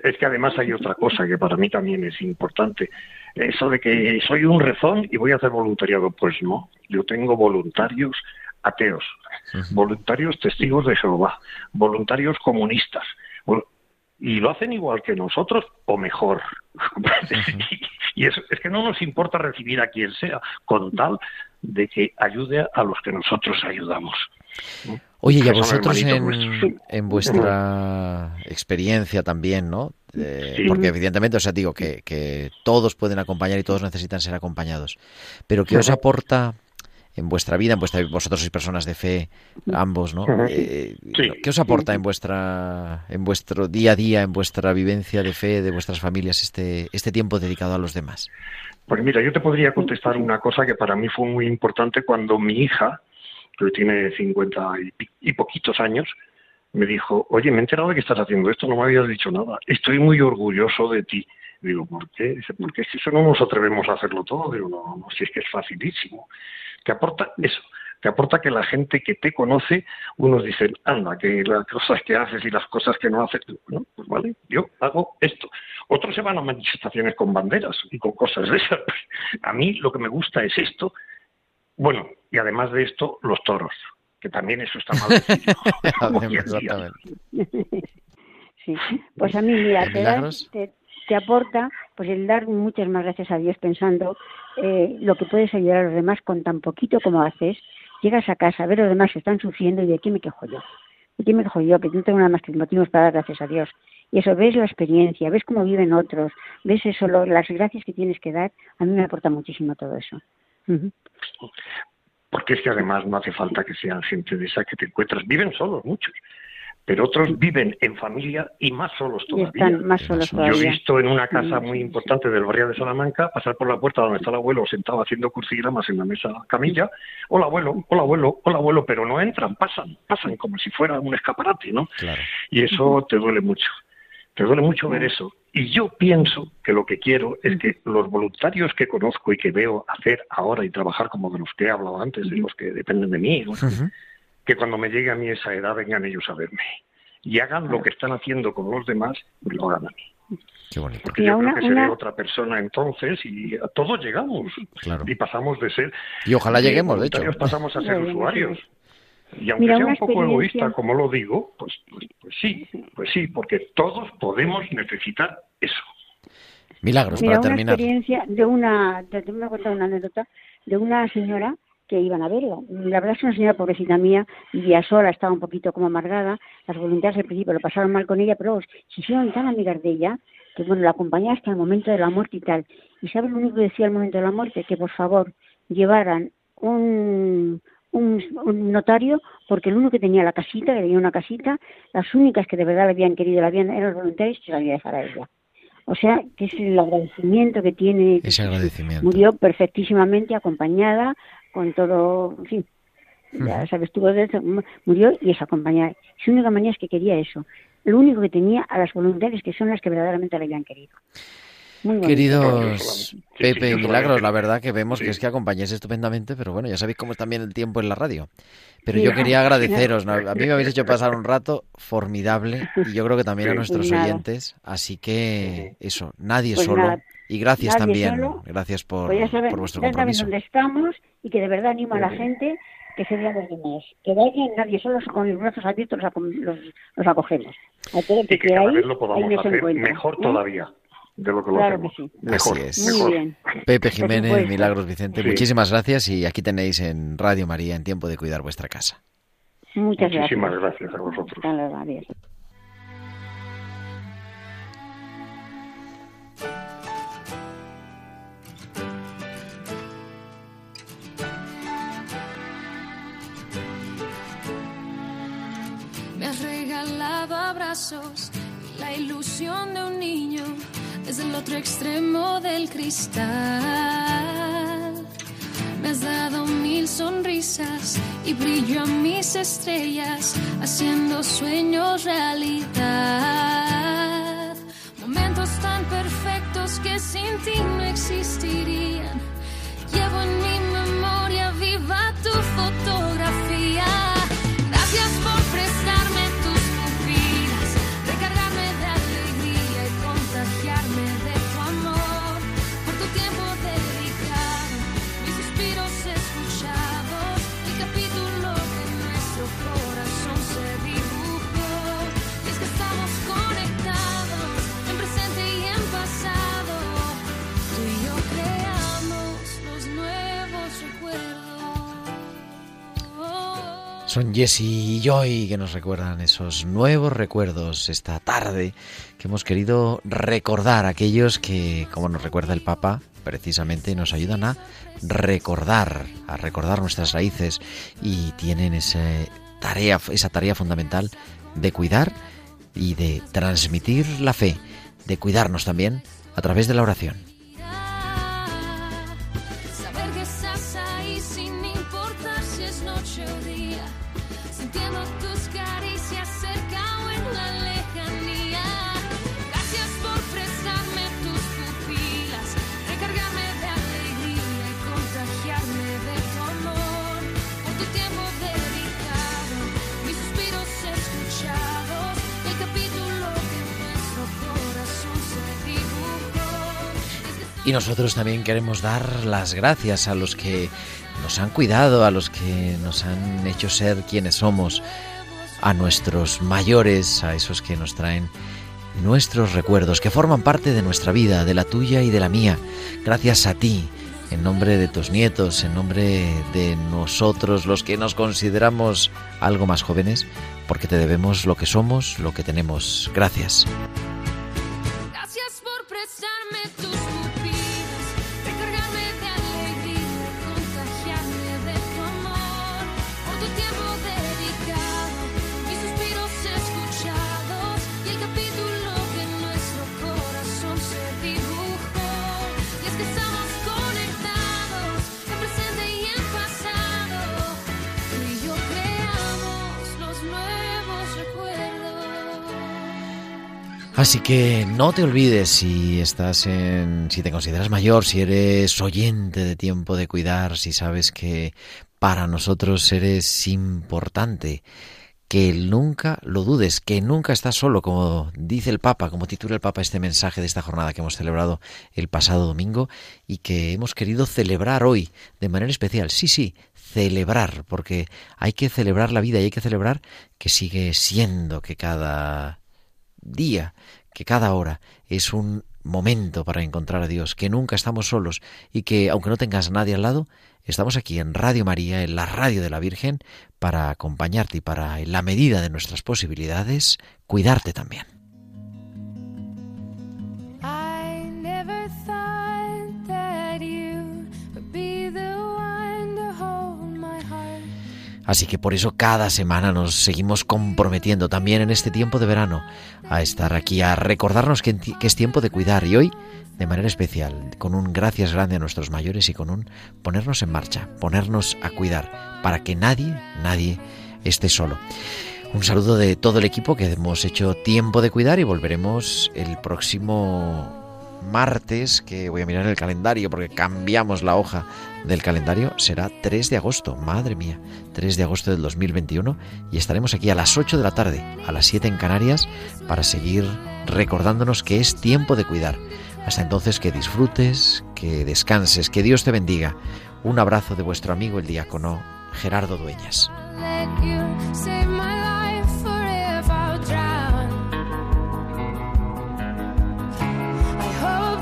S8: Es que además hay otra cosa que para mí también es importante. Eso de que soy un rezón y voy a hacer voluntariado. Pues no, yo tengo voluntarios ateos, voluntarios testigos de Jehová, voluntarios comunistas. Y lo hacen igual que nosotros o mejor. Y es, es que no nos importa recibir a quien sea, con tal de que ayude a los que nosotros ayudamos.
S1: Oye, y a vosotros en,
S8: nuestros.
S1: en vuestra experiencia también, ¿no? Eh,
S8: Sí.
S1: Porque evidentemente, o sea, digo que, que todos pueden acompañar y todos necesitan ser acompaños. Pero ¿qué os aporta en vuestra vida, en vuestra vosotros sois personas de fe, ambos, ¿no? Eh,
S8: Sí.
S1: ¿Qué os aporta en vuestra, en vuestro día a día, en vuestra vivencia de fe de vuestras familias este, este tiempo dedicado a los demás?
S8: Pues mira, yo te podría contestar una cosa que para mí fue muy importante cuando mi hija, que tiene 50 y, pi- y poquitos años, me dijo, oye, me he enterado de que estás haciendo esto, no me habías dicho nada, estoy muy orgulloso de ti. Digo, ¿por qué? Dice, porque es que eso no nos atrevemos a hacerlo todo. Digo, no, no, si es que es facilísimo. Te aporta eso, te aporta que la gente que te conoce, unos dicen, anda, que las cosas que haces y las cosas que no haces, bueno, pues vale, yo hago esto. Otros se van a manifestaciones con banderas y con cosas de esas. <laughs> A mí lo que me gusta es esto. Bueno, y además de esto, los toros, que también eso está mal. <laughs> <laughs>
S7: Sí, pues a mí, mira,
S1: ¿En
S7: te? Te, aporta pues el dar muchas más gracias a Dios pensando eh, lo que puedes ayudar a los demás con tan poquito como haces. Llegas a casa, a ver a los demás que están sufriendo y de qué me quejo yo. ¿De qué me quejo yo? Que no tengo nada más que motivos para dar gracias a Dios. Y eso, ves la experiencia, ves cómo viven otros, ves eso, lo- las gracias que tienes que dar. A mí me aporta muchísimo todo eso.
S8: Porque es que además no hace falta que sean gente de esa que te encuentras. Viven solos muchos, pero otros viven en familia y más solos todavía.
S7: están más solos
S8: Yo he
S7: todavía.
S8: visto en una casa
S7: Sí,
S8: muy importante del barrio de Salamanca pasar por la puerta donde está el abuelo sentado haciendo crucigramas en la mesa camilla. Hola abuelo, hola abuelo, hola abuelo, pero no entran, pasan, pasan como si fuera un escaparate, ¿no?
S1: Claro.
S8: Y eso te duele mucho. Te duele mucho ver eso. Y yo pienso que lo que quiero es que los voluntarios que conozco y que veo hacer ahora y trabajar como de los que he hablado antes, de los que dependen de mí,
S1: Ujú.
S8: Que cuando me llegue a mí esa edad vengan ellos a verme y hagan lo que están haciendo con los demás, me lo hagan a mí.
S1: Qué bonito.
S8: Porque
S7: Y
S8: yo
S7: una-
S8: creo que seré
S7: una-
S8: otra persona entonces y a todos llegamos.
S1: Claro.
S8: Y pasamos de ser...
S1: Y ojalá lleguemos, de hecho.
S8: pasamos a ser <laughs>
S7: Muy bien,
S8: usuarios. Y aunque
S7: Mira,
S8: sea un poco
S7: experiencia-
S8: egoísta, como lo digo, pues, pues, pues sí, pues sí, porque todos podemos necesitar eso.
S1: Milagros,
S7: Mira,
S1: para
S7: una
S1: terminar.
S7: experiencia de una, te te voy a contar una anécdota de una señora que iban a verla. La verdad es que una señora pobrecita mía, vivía sola, estaba un poquito como amargada, las voluntarias al principio lo pasaron mal con ella, pero se hicieron tan amigas de ella que bueno, la acompañaba hasta el momento de la muerte y tal. ¿Y sabes lo único que decía al momento de la muerte? Que por favor llevaran un, un, un notario, porque el único que tenía la casita, que tenía una casita, las únicas que de verdad le habían querido, la habían, eran los voluntarios, se la había dejar a ella. O sea, que es el agradecimiento que tiene.
S1: Ese agradecimiento.
S7: Murió perfectísimamente acompañada con todo, en fin, ya sabes, desde, murió y es acompañada. Su única manía es que quería eso. Lo único que tenía a las voluntarias que son las que verdaderamente le habían querido.
S1: Queridos
S8: Sí, sí,
S1: Pepe y Milagros, la verdad que vemos
S8: Sí.
S1: que es que acompañáis estupendamente, pero bueno, ya sabéis cómo es también el tiempo en la radio. Pero
S7: Sí,
S1: yo quería <laughs> agradeceros, ¿no? a mí me habéis hecho pasar un rato formidable y yo creo que también a nuestros
S7: Pues
S1: oyentes, así que eso, nadie
S7: Pues
S1: solo.
S7: nada,
S1: y gracias
S7: nadie
S1: también,
S7: solo.
S1: gracias por,
S7: Pues ya saben,
S1: por vuestro
S7: ya saben
S1: compromiso.
S7: dónde estamos y que de verdad animo a la gente que se vean los demás. Que vayan, nadie solo con los brazos abiertos los, acom- los, los acogemos. A todo el que
S8: Y que
S7: quiera
S8: cada
S7: ir,
S8: vez lo
S7: ahí
S8: podamos
S7: nos
S8: hacer
S7: encuentra.
S8: mejor
S7: ¿eh?
S8: todavía de lo que lo
S7: Claro que
S8: hacemos.
S7: sí.
S8: Mejor,
S1: Así es.
S7: Muy
S8: mejor.
S7: bien.
S1: Pepe Jiménez. Milagros Vicente,
S8: Sí.
S1: muchísimas gracias y aquí tenéis en Radio María en tiempo de cuidar vuestra casa.
S7: Muchas gracias.
S8: Muchísimas gracias a vosotros.
S7: Hasta luego, adiós.
S9: Me has regalado abrazos y la ilusión de un niño desde el otro extremo del cristal. Me has dado mil sonrisas y brillo a mis estrellas, haciendo sueños realidad. Momentos tan perfectos que sin ti no existirían.
S1: Son Jesse y Joy que nos recuerdan esos nuevos recuerdos esta tarde que hemos querido recordar aquellos que, como nos recuerda el Papa, precisamente nos ayudan a recordar, a recordar nuestras raíces y tienen ese tarea, esa tarea fundamental de cuidar y de transmitir la fe, de cuidarnos también a través de la oración.
S9: Y
S1: nosotros también queremos dar las gracias a los que nos han cuidado, a los que nos han hecho ser quienes somos, a nuestros mayores, a esos que nos traen nuestros recuerdos, que forman parte de nuestra vida, de la tuya y de la mía. Gracias a ti, en nombre de tus nietos, en nombre de nosotros, los que nos consideramos algo más jóvenes, porque te debemos lo que somos, lo que tenemos. Gracias. Así que no te olvides si estás en, si te consideras mayor, si eres oyente de tiempo de cuidar, si sabes que para nosotros eres importante, que nunca lo dudes, que nunca estás solo, como dice el Papa, como titula el Papa este mensaje de esta jornada que hemos celebrado el pasado domingo y que hemos querido celebrar hoy de manera especial. Sí, sí, celebrar, porque hay que celebrar la vida y hay que celebrar que sigue siendo, que cada día, que cada hora es un momento para encontrar a Dios, que nunca estamos solos y que aunque no tengas nadie al lado, estamos aquí en Radio María, en la radio de la Virgen, para acompañarte y para, en la medida de nuestras posibilidades, cuidarte también. Así que por eso cada semana nos seguimos comprometiendo también en este tiempo de verano a estar aquí, a recordarnos que, es tiempo de cuidar y hoy de manera especial, con un gracias grande a nuestros mayores y con un ponernos en marcha, ponernos a cuidar para que nadie, nadie esté solo. Un saludo de todo el equipo que hemos hecho tiempo de cuidar y volveremos el próximo martes, que voy a mirar el calendario porque cambiamos la hoja del calendario, será 3 de agosto, madre mía, 3 de agosto del 2021 y estaremos aquí a las 8 de la tarde, a las 7 en Canarias, para seguir recordándonos que es tiempo de cuidar. Hasta entonces que disfrutes, que descanses, que Dios te bendiga. Un abrazo de vuestro amigo el diácono Gerardo Dueñas.